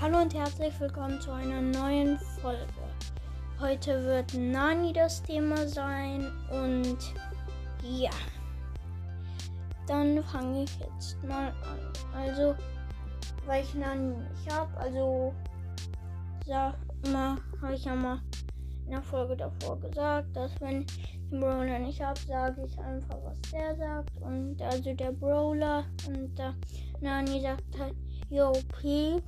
Hallo und herzlich willkommen zu einer neuen Folge. Heute wird Nani das Thema sein und ja, dann fange ich jetzt mal an. Also, weil ich Nani nicht habe, also sag mal, habe ich ja mal in der Folge davor gesagt, dass wenn ich den Brawler nicht habe, sage ich einfach, was der sagt. Und also der Brawler und der Nani sagt halt, yo, P.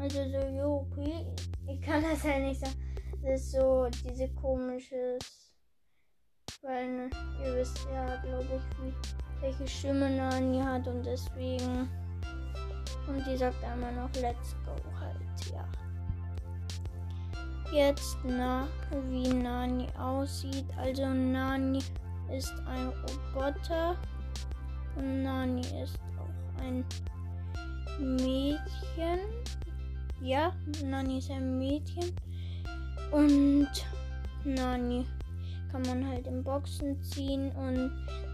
Also so, P. Ich kann das ja nicht sagen. Das ist so diese komisches. Weil, ihr wisst ja, glaube ich, wie, welche Stimme Nani hat und deswegen. Und die sagt einmal noch, let's go halt, ja. Jetzt na, wie Nani aussieht. Also Nani ist ein Roboter und Nani ist auch ein Mädchen. Ja, Nani ist ein Mädchen. Und Nani kann man halt in Boxen ziehen. Und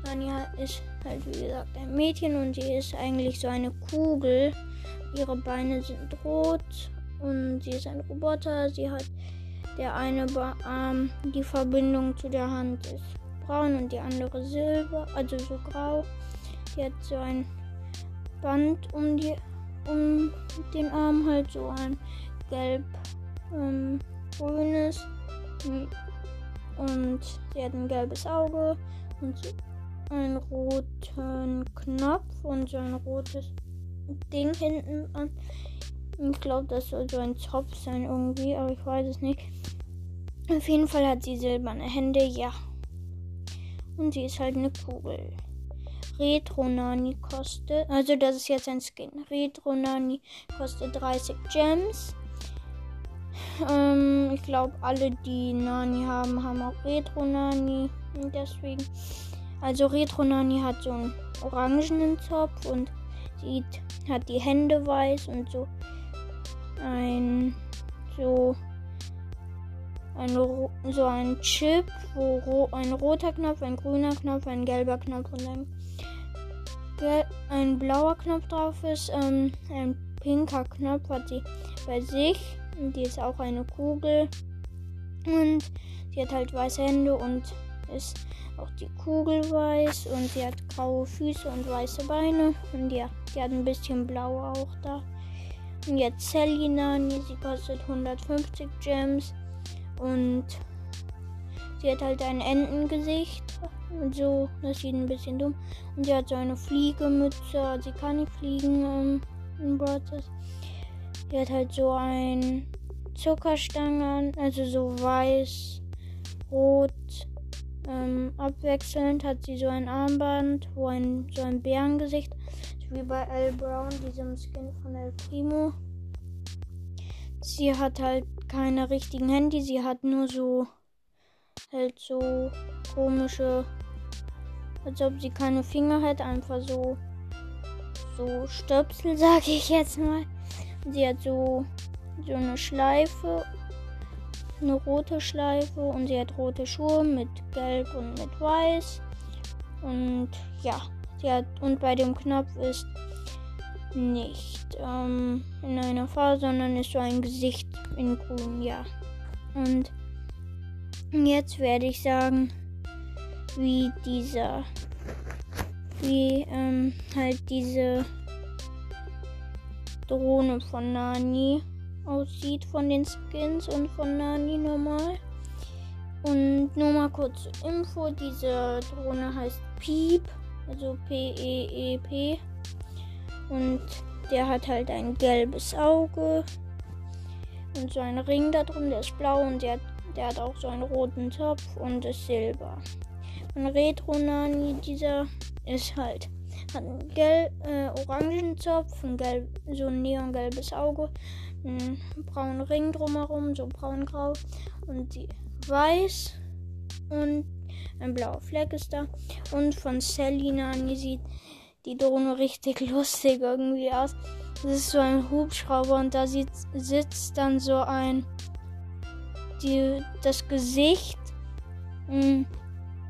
Nani ist halt, wie gesagt, ein Mädchen und sie ist eigentlich so eine Kugel. Ihre Beine sind rot und sie ist ein Roboter. Sie hat der eine Arm, die Verbindung zu der Hand ist braun und die andere silber, also so grau. Sie hat so ein Band um die um den Arm halt so ein gelb ähm, grünes und sie hat ein gelbes Auge und so einen roten Knopf und so ein rotes Ding hinten an ich glaube, das soll so ein Zopf sein irgendwie, aber ich weiß es nicht. Auf jeden Fall hat sie silberne Hände, ja. Und sie ist halt eine Kugel. Retro Nani kostet, also das ist jetzt ein Skin. Retro Nani kostet 30 Gems. Ähm, ich glaube, alle, die Nani haben, haben auch Retro Nani. Und deswegen. Also Retro Nani hat so einen orangenen Zopf und sieht, hat die Hände weiß und so ein so ein, so ein Chip, wo ro ein roter Knopf, ein grüner Knopf, ein gelber Knopf und ein, ein blauer Knopf drauf ist. Ähm, ein pinker Knopf hat sie bei sich. Die ist auch eine Kugel. Und sie hat halt weiße Hände und ist auch die Kugel weiß. Und sie hat graue Füße und weiße Beine. Und ja, die hat ein bisschen blau auch da. Und jetzt Sally Nani, sie kostet 150 Gems. Und sie hat halt ein Entengesicht. Und so, das sieht ein bisschen dumm. Und sie hat so eine Fliegemütze. Sie kann nicht fliegen ähm, in Brothers. Sie hat halt so ein Zuckerstangen, also so weiß, rot, ähm, abwechselnd hat sie so ein Armband, wo ein so ein Bärengesicht wie bei L. Brown, diesem Skin von El Primo. Sie hat halt keine richtigen Handy, sie hat nur so halt so komische, als ob sie keine Finger hätte, einfach so so Stöpsel, sage ich jetzt mal. Sie hat so so eine Schleife, eine rote Schleife und sie hat rote Schuhe mit Gelb und mit Weiß und ja. Ja, und bei dem Knopf ist nicht ähm, in einer Farbe, sondern ist so ein Gesicht in grün, ja. Und jetzt werde ich sagen, wie dieser, wie ähm, halt diese Drohne von Nani aussieht von den Skins und von Nani normal. Und nur mal kurz Info, diese Drohne heißt Piep also P-E-E-P. -E -E und der hat halt ein gelbes Auge und so einen Ring da drin, der ist blau und der, der hat auch so einen roten Topf und ist silber. Und Retro Nani, dieser ist halt, hat einen gelb, äh, orangen Zopf, ein gelb, so ein neongelbes Auge, einen braunen Ring drumherum, so braungrau und die weiß und ein blauer Fleck ist da. Und von Selina Nani sieht die Drohne richtig lustig irgendwie aus. Das ist so ein Hubschrauber und da sieht, sitzt dann so ein die, das Gesicht mh,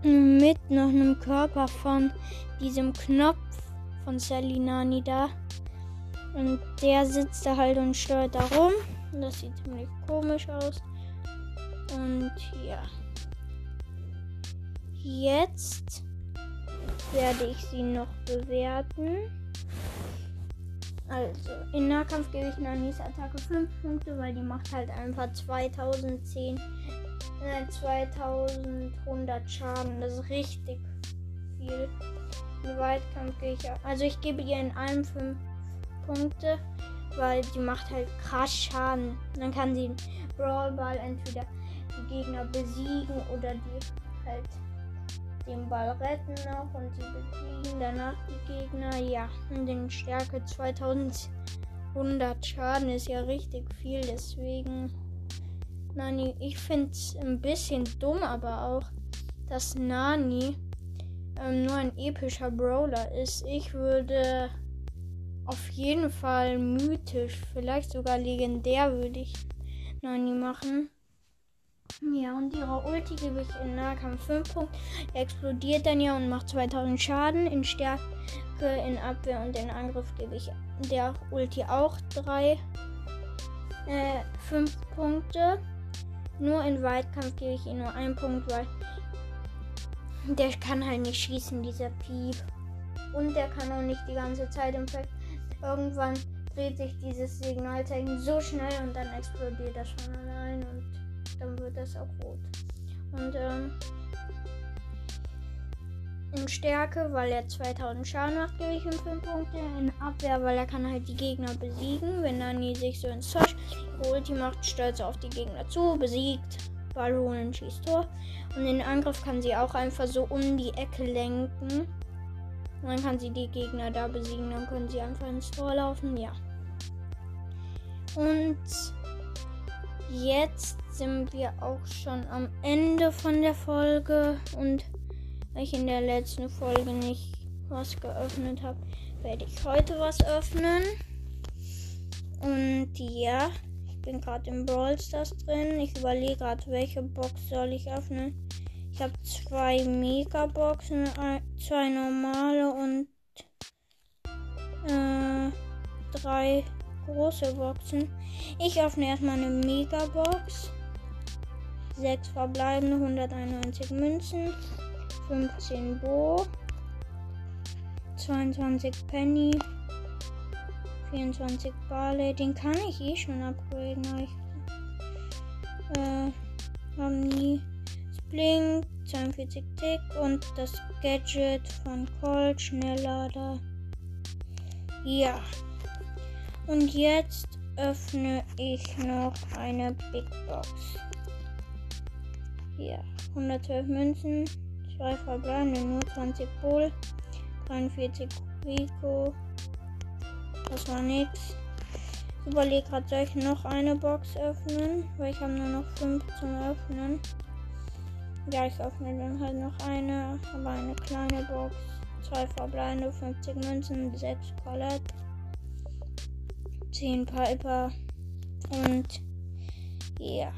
mm, mit noch einem Körper von diesem Knopf von Sally Nani da. Und der sitzt da halt und steuert da rum. Das sieht ziemlich komisch aus. Und ja. Jetzt werde ich sie noch bewerten. Also, in Nahkampf gebe ich Nanis Attacke 5 Punkte, weil die macht halt einfach 2010, äh, 2100 Schaden. Das ist richtig viel. In Weitkampf gehe ich, also ich gebe ihr in allem 5 Punkte, weil die macht halt krass Schaden. Dann kann sie Brawlball entweder die Gegner besiegen oder die halt den Ball retten noch und sie besiegen danach die Gegner. Ja, und den Stärke 2100 Schaden ist ja richtig viel, deswegen. Nani, ich finde es ein bisschen dumm, aber auch, dass Nani ähm, nur ein epischer Brawler ist. Ich würde auf jeden Fall mythisch, vielleicht sogar legendär würde ich Nani machen. Ja, und ihre Ulti gebe ich in Nahkampf 5 Punkte. Explodiert dann ja und macht 2000 Schaden. In Stärke, in Abwehr und in Angriff gebe ich der Ulti auch 3, äh, 5 Punkte. Nur in Weitkampf gebe ich ihm nur einen Punkt, weil der kann halt nicht schießen, dieser Piep. Und der kann auch nicht die ganze Zeit im Feld. Irgendwann dreht sich dieses Signalzeichen so schnell und dann explodiert das von allein und dann wird das auch rot. Und ähm, in Stärke, weil er 2000 Schaden macht, gebe ich ihm 5 Punkte. In Abwehr, weil er kann halt die Gegner besiegen. Wenn Nani sich so ins Zeug holt, die macht stolz auf die Gegner zu, besiegt, Ball holen, schießt Tor. Und in Angriff kann sie auch einfach so um die Ecke lenken. Und dann kann sie die Gegner da besiegen. Dann können sie einfach ins Tor laufen. Ja. Und jetzt sind wir auch schon am Ende von der Folge. Und weil ich in der letzten Folge nicht was geöffnet habe, werde ich heute was öffnen. Und ja, ich bin gerade im Brawl Stars drin. Ich überlege gerade, welche Box soll ich öffnen. Ich habe zwei Megaboxen, zwei normale und äh, drei große Boxen. Ich öffne erstmal eine Megabox. 6 verbleibende, 191 Münzen, 15 Bo, 22 Penny, 24 Barley. Den kann ich eh schon upgraden. Ich äh, haben nie Blink, 42 Tick und das Gadget von Colt, Schnelllader. Ja. Und jetzt öffne ich noch eine Big Box. Hier, 112 Münzen, 2 verbleibende, nur 20 Bull, 43 Rico. Das war nix. Ich überlege gerade, soll ich noch eine Box öffnen? Weil ich habe nur noch 5 zum Öffnen. Ja, ich öffne dann halt noch eine, aber eine kleine Box. Zwei verbleibende, 50 Münzen, 6 Colette, 10 Piper und ja.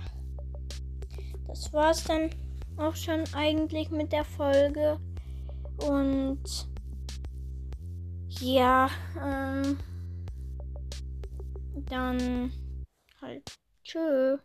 Das war's dann auch schon eigentlich mit der Folge. Und ja, ähm, dann halt tschüss.